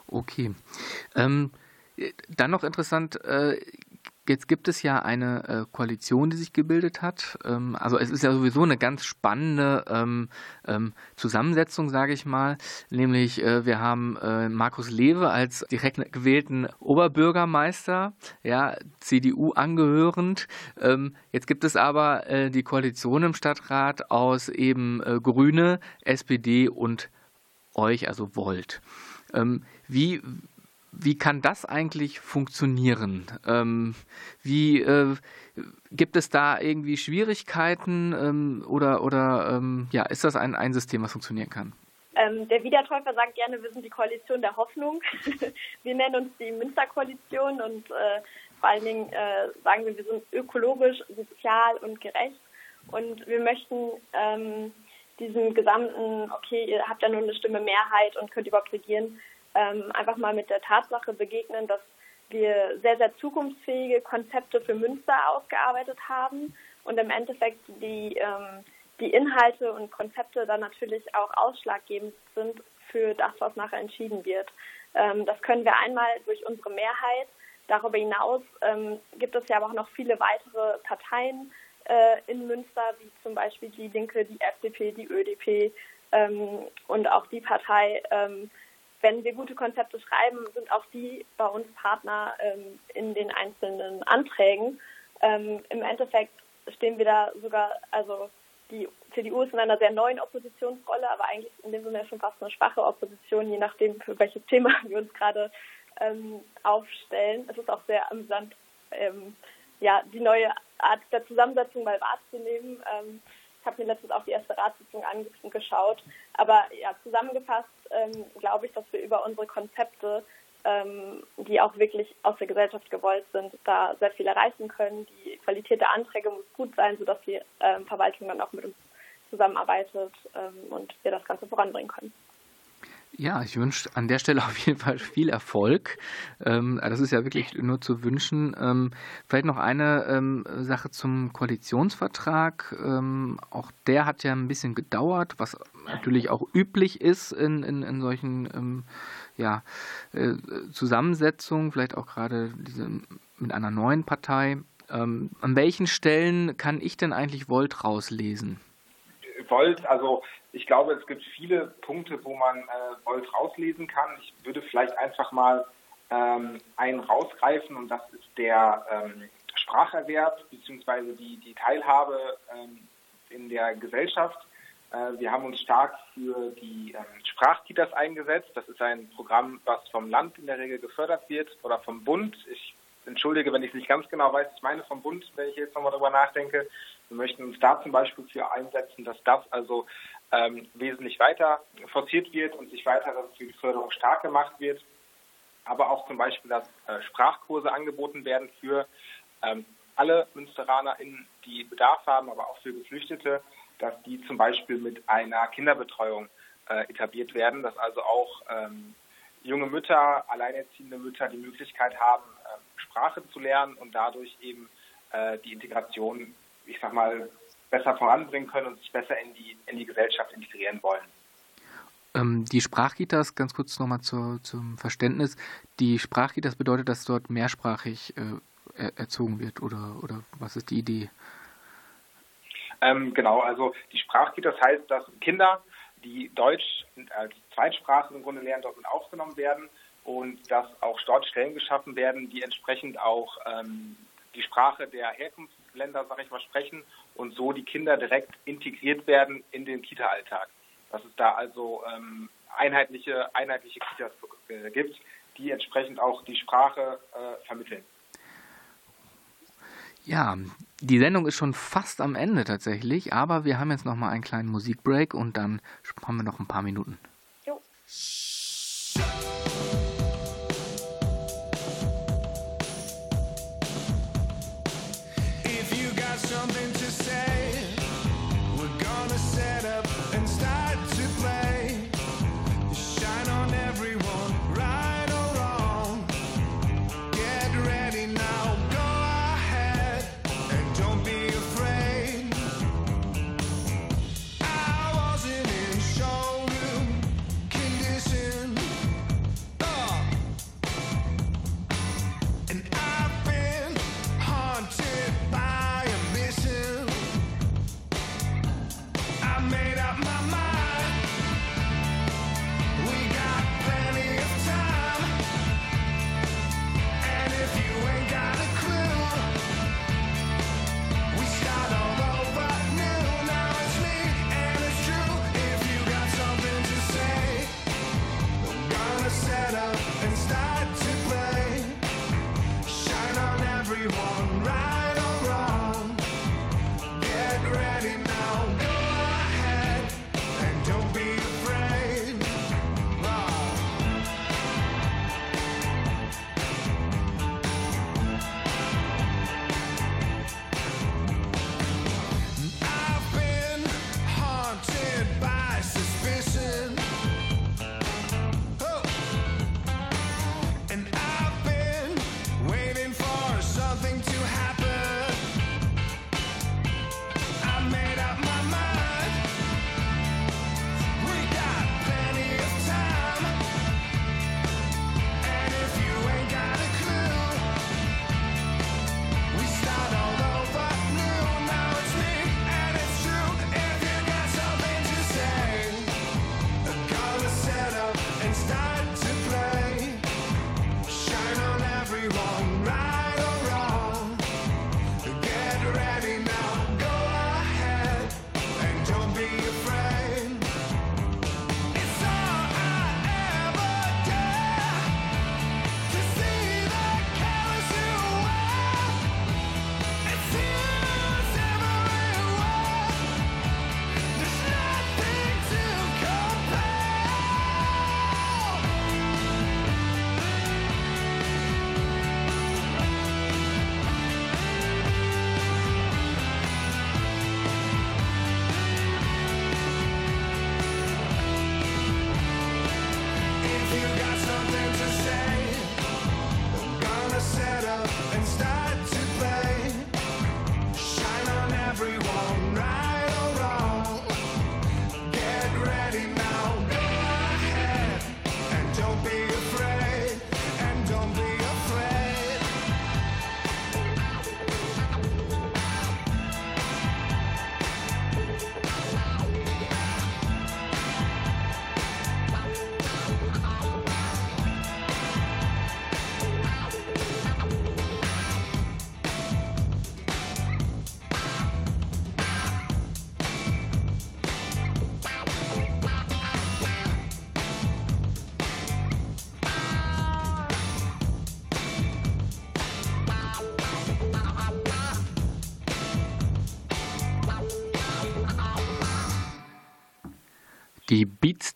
Okay. Ähm, dann noch interessant, äh, jetzt gibt es ja eine äh, Koalition, die sich gebildet hat. Ähm, also es ist ja sowieso eine ganz spannende ähm, ähm, Zusammensetzung, sage ich mal. Nämlich äh, wir haben äh, Markus Lewe als direkt gewählten Oberbürgermeister, ja, CDU angehörend. Ähm, jetzt gibt es aber äh, die Koalition im Stadtrat aus eben äh, Grüne, SPD und euch, also Volt. Ähm, wie, wie kann das eigentlich funktionieren? Ähm, wie äh, gibt es da irgendwie Schwierigkeiten ähm, oder, oder ähm, ja, ist das ein, ein System, was funktionieren kann? Ähm, der Wiedertäufer sagt gerne, wir sind die Koalition der Hoffnung. *laughs* wir nennen uns die Münsterkoalition und äh, vor allen Dingen äh, sagen wir, wir sind ökologisch, sozial und gerecht. Und wir möchten ähm, diesen gesamten, okay, ihr habt ja nur eine Stimme Mehrheit und könnt überhaupt regieren, ähm, einfach mal mit der Tatsache begegnen, dass wir sehr, sehr zukunftsfähige Konzepte für Münster ausgearbeitet haben und im Endeffekt die, ähm, die Inhalte und Konzepte dann natürlich auch ausschlaggebend sind für das, was nachher entschieden wird. Ähm, das können wir einmal durch unsere Mehrheit. Darüber hinaus ähm, gibt es ja aber auch noch viele weitere Parteien äh, in Münster, wie zum Beispiel die Linke, die FDP, die ÖDP ähm, und auch die Partei, ähm, wenn wir gute Konzepte schreiben, sind auch die bei uns Partner ähm, in den einzelnen Anträgen. Ähm, Im Endeffekt stehen wir da sogar, also die CDU ist in einer sehr neuen Oppositionsrolle, aber eigentlich in dem Sinne schon fast eine schwache Opposition, je nachdem, für welches Thema *laughs* wir uns gerade ähm, aufstellen. Es ist auch sehr amüsant, ähm, ja, die neue Art der Zusammensetzung mal wahrzunehmen. Ich habe mir letztens auch die erste Ratssitzung angeschaut. Aber ja, zusammengefasst ähm, glaube ich, dass wir über unsere Konzepte, ähm, die auch wirklich aus der Gesellschaft gewollt sind, da sehr viel erreichen können. Die Qualität der Anträge muss gut sein, sodass die ähm, Verwaltung dann auch mit uns zusammenarbeitet ähm, und wir das Ganze voranbringen können. Ja, ich wünsche an der Stelle *laughs* auf jeden Fall viel Erfolg. Ähm, das ist ja wirklich nur zu wünschen. Ähm, vielleicht noch eine ähm, Sache zum Koalitionsvertrag. Auch der hat ja ein bisschen gedauert, was natürlich auch üblich ist in, in, in solchen ja, äh, Zusammensetzungen, vielleicht auch gerade diese mit einer neuen Partei. An welchen Stellen kann ich denn eigentlich Volt rauslesen? Volt, also ich glaube, es gibt viele Punkte, wo man äh, Volt rauslesen kann. Ich würde vielleicht einfach mal ähm, einen rausgreifen und das ist der ähm, Spracherwerb bzw. Die, die Teilhabe ähm, in der Gesellschaft. Äh, wir haben uns stark für die ähm, Sprachkitas eingesetzt. Das ist ein Programm, was vom Land in der Regel gefördert wird oder vom Bund. Ich entschuldige, wenn ich es nicht ganz genau weiß. Ich meine vom Bund, wenn ich jetzt nochmal darüber nachdenke. Wir möchten uns da zum Beispiel für einsetzen, dass das also ähm, wesentlich weiter forciert wird und sich weiter für die Förderung stark gemacht wird. Aber auch zum Beispiel, dass äh, Sprachkurse angeboten werden für ähm, alle MünsteranerInnen, die Bedarf haben, aber auch für Geflüchtete, dass die zum Beispiel mit einer Kinderbetreuung äh, etabliert werden, dass also auch ähm, junge Mütter, alleinerziehende Mütter die Möglichkeit haben, äh, Sprache zu lernen und dadurch eben äh, die Integration, ich sag mal, besser voranbringen können und sich besser in die, in die Gesellschaft integrieren wollen. Ähm, die Sprachkitas, ganz kurz nochmal zu, zum Verständnis, die Sprachkitas bedeutet, dass dort mehrsprachig äh, erzogen wird oder, oder was ist die Idee? Ähm, genau, also die Sprachkitas heißt, dass Kinder, die Deutsch als Zweitsprache im Grunde lernen, dort mit aufgenommen werden und dass auch dort Stellen geschaffen werden, die entsprechend auch ähm, die Sprache der Herkunftsländer, sage ich mal, sprechen und so die Kinder direkt integriert werden in den Kita-Alltag. Dass es da also ähm, einheitliche, einheitliche Kitas äh, gibt, die entsprechend auch die Sprache äh, vermitteln. Ja, die Sendung ist schon fast am Ende tatsächlich, aber wir haben jetzt noch mal einen kleinen Musikbreak und dann haben wir noch ein paar Minuten. Jo.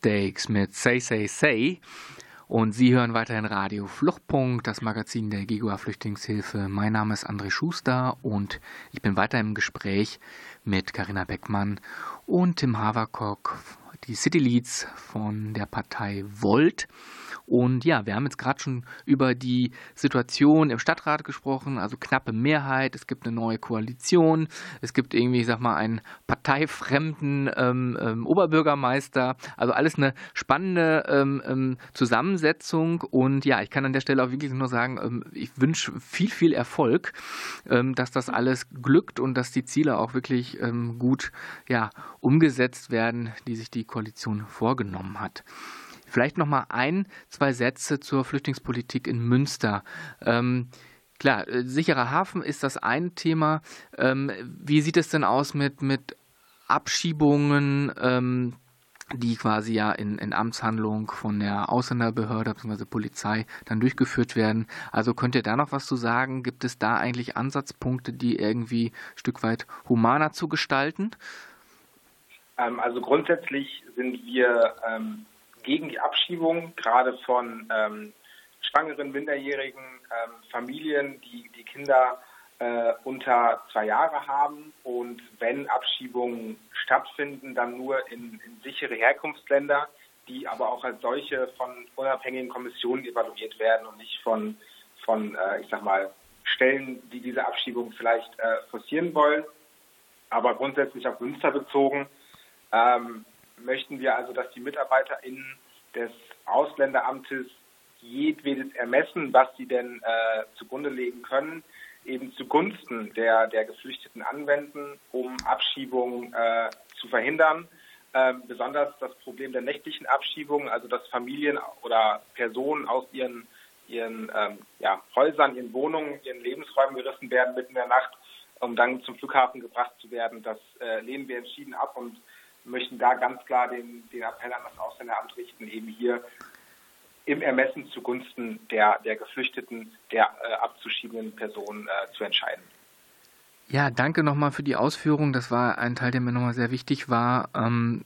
Beatsteaks mit Say Say Say. Und Sie hören weiterhin Radio Fluchtpunkt, das Magazin der GIGUA Flüchtlingshilfe. Mein Name ist André Schuster und ich bin weiter im Gespräch mit Karina Beckmann und Tim Havercock, die City Leads von der Partei Volt. Und ja, wir haben jetzt gerade schon über die Situation im Stadtrat gesprochen, also knappe Mehrheit, es gibt eine neue Koalition, es gibt irgendwie, ich sag mal, einen parteifremden ähm, ähm, Oberbürgermeister, also alles eine spannende ähm, ähm Zusammensetzung. Und ja, ich kann an der Stelle auch wirklich nur sagen, ähm, ich wünsche viel, viel Erfolg, ähm, dass das alles glückt und dass die Ziele auch wirklich gut ja, umgesetzt werden, die sich die Koalition vorgenommen hat. Vielleicht noch mal ein, zwei Sätze zur Flüchtlingspolitik in Münster. Ähm, klar, äh, sicherer Hafen ist das ein Thema. Ähm, wie sieht es denn aus mit, mit Abschiebungen? Ähm, die quasi ja in, in Amtshandlung von der Ausländerbehörde bzw. Polizei dann durchgeführt werden. Also könnt ihr da noch was zu sagen? Gibt es da eigentlich Ansatzpunkte, die irgendwie ein Stück weit humaner zu gestalten? Ähm, also grundsätzlich sind wir ähm, gegen die Abschiebung, gerade von ähm, schwangeren, minderjährigen ähm, Familien, die die Kinder äh, unter zwei Jahre haben. Und wenn Abschiebungen stattfinden, dann nur in, in sichere Herkunftsländer, die aber auch als solche von unabhängigen Kommissionen evaluiert werden und nicht von, von äh, ich sag mal, Stellen, die diese Abschiebung vielleicht äh, forcieren wollen. Aber grundsätzlich auf Münster bezogen ähm, möchten wir also, dass die MitarbeiterInnen des Ausländeramtes jedwedes Ermessen, was sie denn äh, zugrunde legen können, eben zugunsten der, der Geflüchteten anwenden, um Abschiebungen äh, zu verhindern. Ähm, besonders das Problem der nächtlichen Abschiebungen, also dass Familien oder Personen aus ihren, ihren ähm, ja, Häusern, ihren Wohnungen, ihren Lebensräumen gerissen werden mitten in der Nacht, um dann zum Flughafen gebracht zu werden. Das äh, lehnen wir entschieden ab und möchten da ganz klar den, den Appell an das Ausländeramt richten, eben hier im Ermessen zugunsten der, der Geflüchteten, der äh, abzuschiebenden Personen äh, zu entscheiden. Ja, danke nochmal für die Ausführung. Das war ein Teil, der mir nochmal sehr wichtig war. Ähm,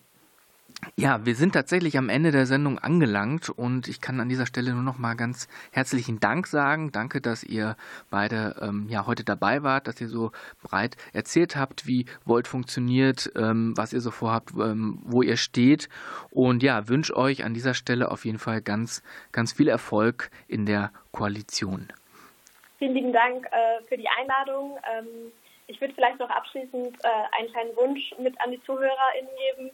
ja, wir sind tatsächlich am Ende der Sendung angelangt und ich kann an dieser Stelle nur noch mal ganz herzlichen Dank sagen. Danke, dass ihr beide ähm, ja heute dabei wart, dass ihr so breit erzählt habt, wie Volt funktioniert, ähm, was ihr so vorhabt, ähm, wo ihr steht und ja, wünsche euch an dieser Stelle auf jeden Fall ganz, ganz viel Erfolg in der Koalition. Vielen lieben Dank äh, für die Einladung. Ähm, ich würde vielleicht noch abschließend äh, einen kleinen Wunsch mit an die ZuhörerInnen geben.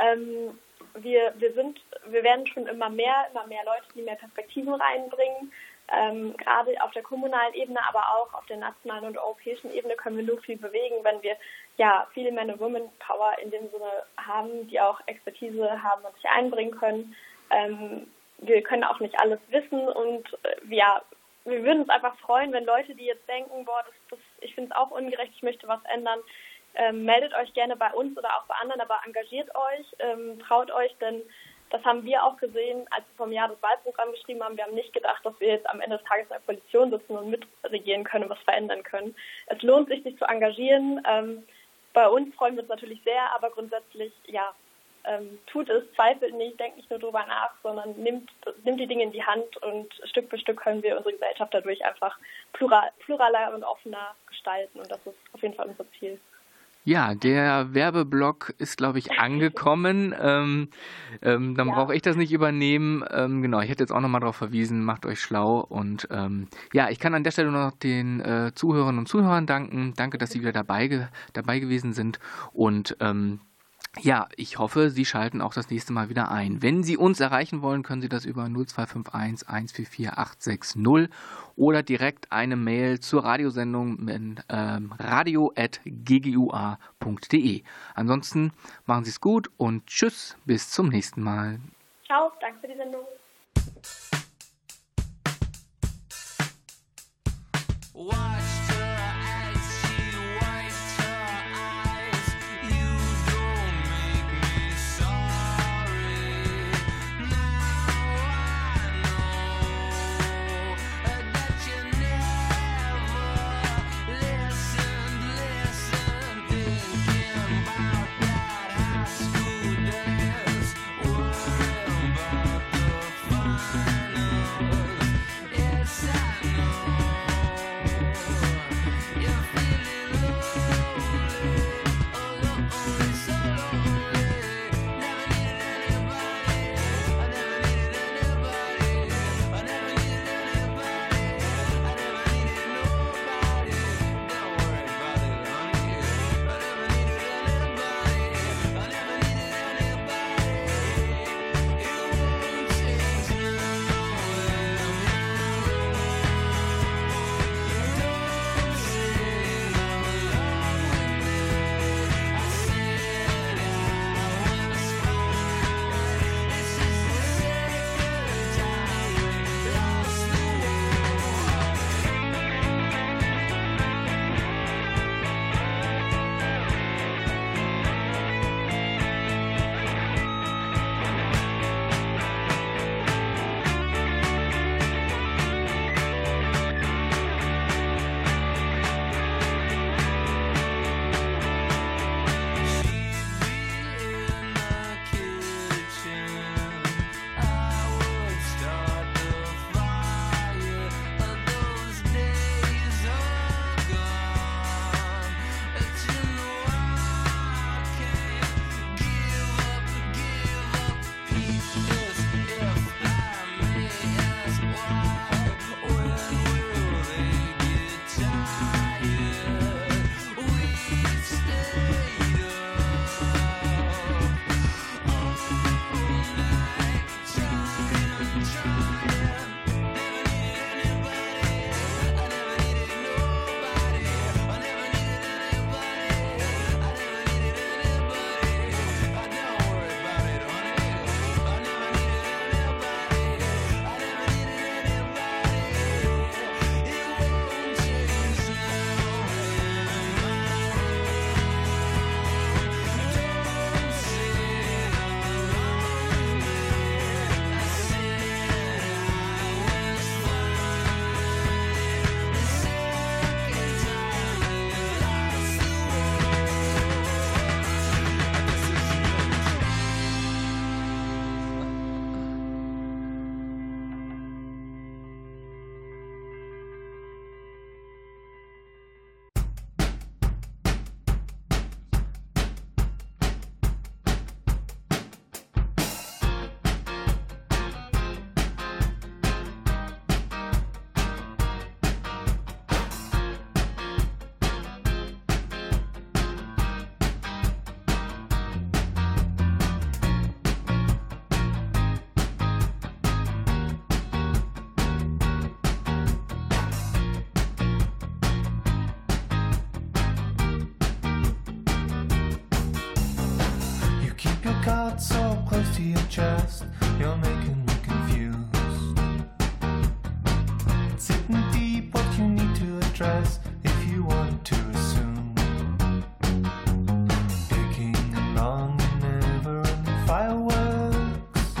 Ähm, wir, wir sind, wir werden schon immer mehr, immer mehr Leute, die mehr Perspektiven reinbringen. Ähm, gerade auf der kommunalen Ebene, aber auch auf der nationalen und europäischen Ebene können wir nur viel bewegen, wenn wir ja viele Men und Women Power in dem Sinne haben, die auch Expertise haben und sich einbringen können. Ähm, wir können auch nicht alles wissen und äh, ja, wir würden uns einfach freuen, wenn Leute, die jetzt denken, boah, das, das, ich finde es auch ungerecht, ich möchte was ändern, ähm, meldet euch gerne bei uns oder auch bei anderen, aber engagiert euch, ähm, traut euch, denn das haben wir auch gesehen, als wir vom Jahr das Wahlprogramm geschrieben haben. Wir haben nicht gedacht, dass wir jetzt am Ende des Tages in der Koalition sitzen und mitregieren können und was verändern können. Es lohnt sich, sich zu engagieren. Ähm, bei uns freuen wir uns natürlich sehr, aber grundsätzlich, ja, ähm, tut es, zweifelt nicht, denkt nicht nur drüber nach, sondern nimmt, nimmt die Dinge in die Hand und Stück für Stück können wir unsere Gesellschaft dadurch einfach plural, pluraler und offener gestalten und das ist auf jeden Fall unser Ziel. Ja, der Werbeblock ist, glaube ich, angekommen. ähm, ähm, dann ja. brauche ich das nicht übernehmen. Ähm, genau, ich hätte jetzt auch nochmal darauf verwiesen, macht euch schlau. Und ähm, ja, ich kann an der Stelle noch den äh, Zuhörerinnen und Zuhörern danken. Danke, dass Sie wieder dabei, ge dabei gewesen sind. Und ähm, ja, ich hoffe, Sie schalten auch das nächste Mal wieder ein. Wenn Sie uns erreichen wollen, können Sie das über 0251 144 860 oder direkt eine Mail zur Radiosendung mit ähm, radio.ggua.de. Ansonsten machen Sie es gut und tschüss, bis zum nächsten Mal. Ciao, danke für die Sendung. Watch. Heart so close to your chest. You're making me confused. Sitting deep what you need to address if you want to assume. Picking along never ending fireworks.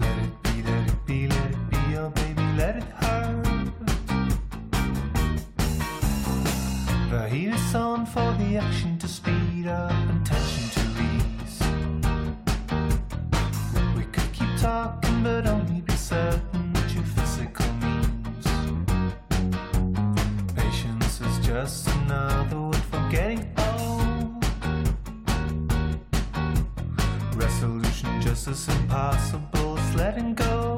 Let it be, let it be, let it be, oh baby, let it hurt. The heat is on for the action This is impossible, it's letting go.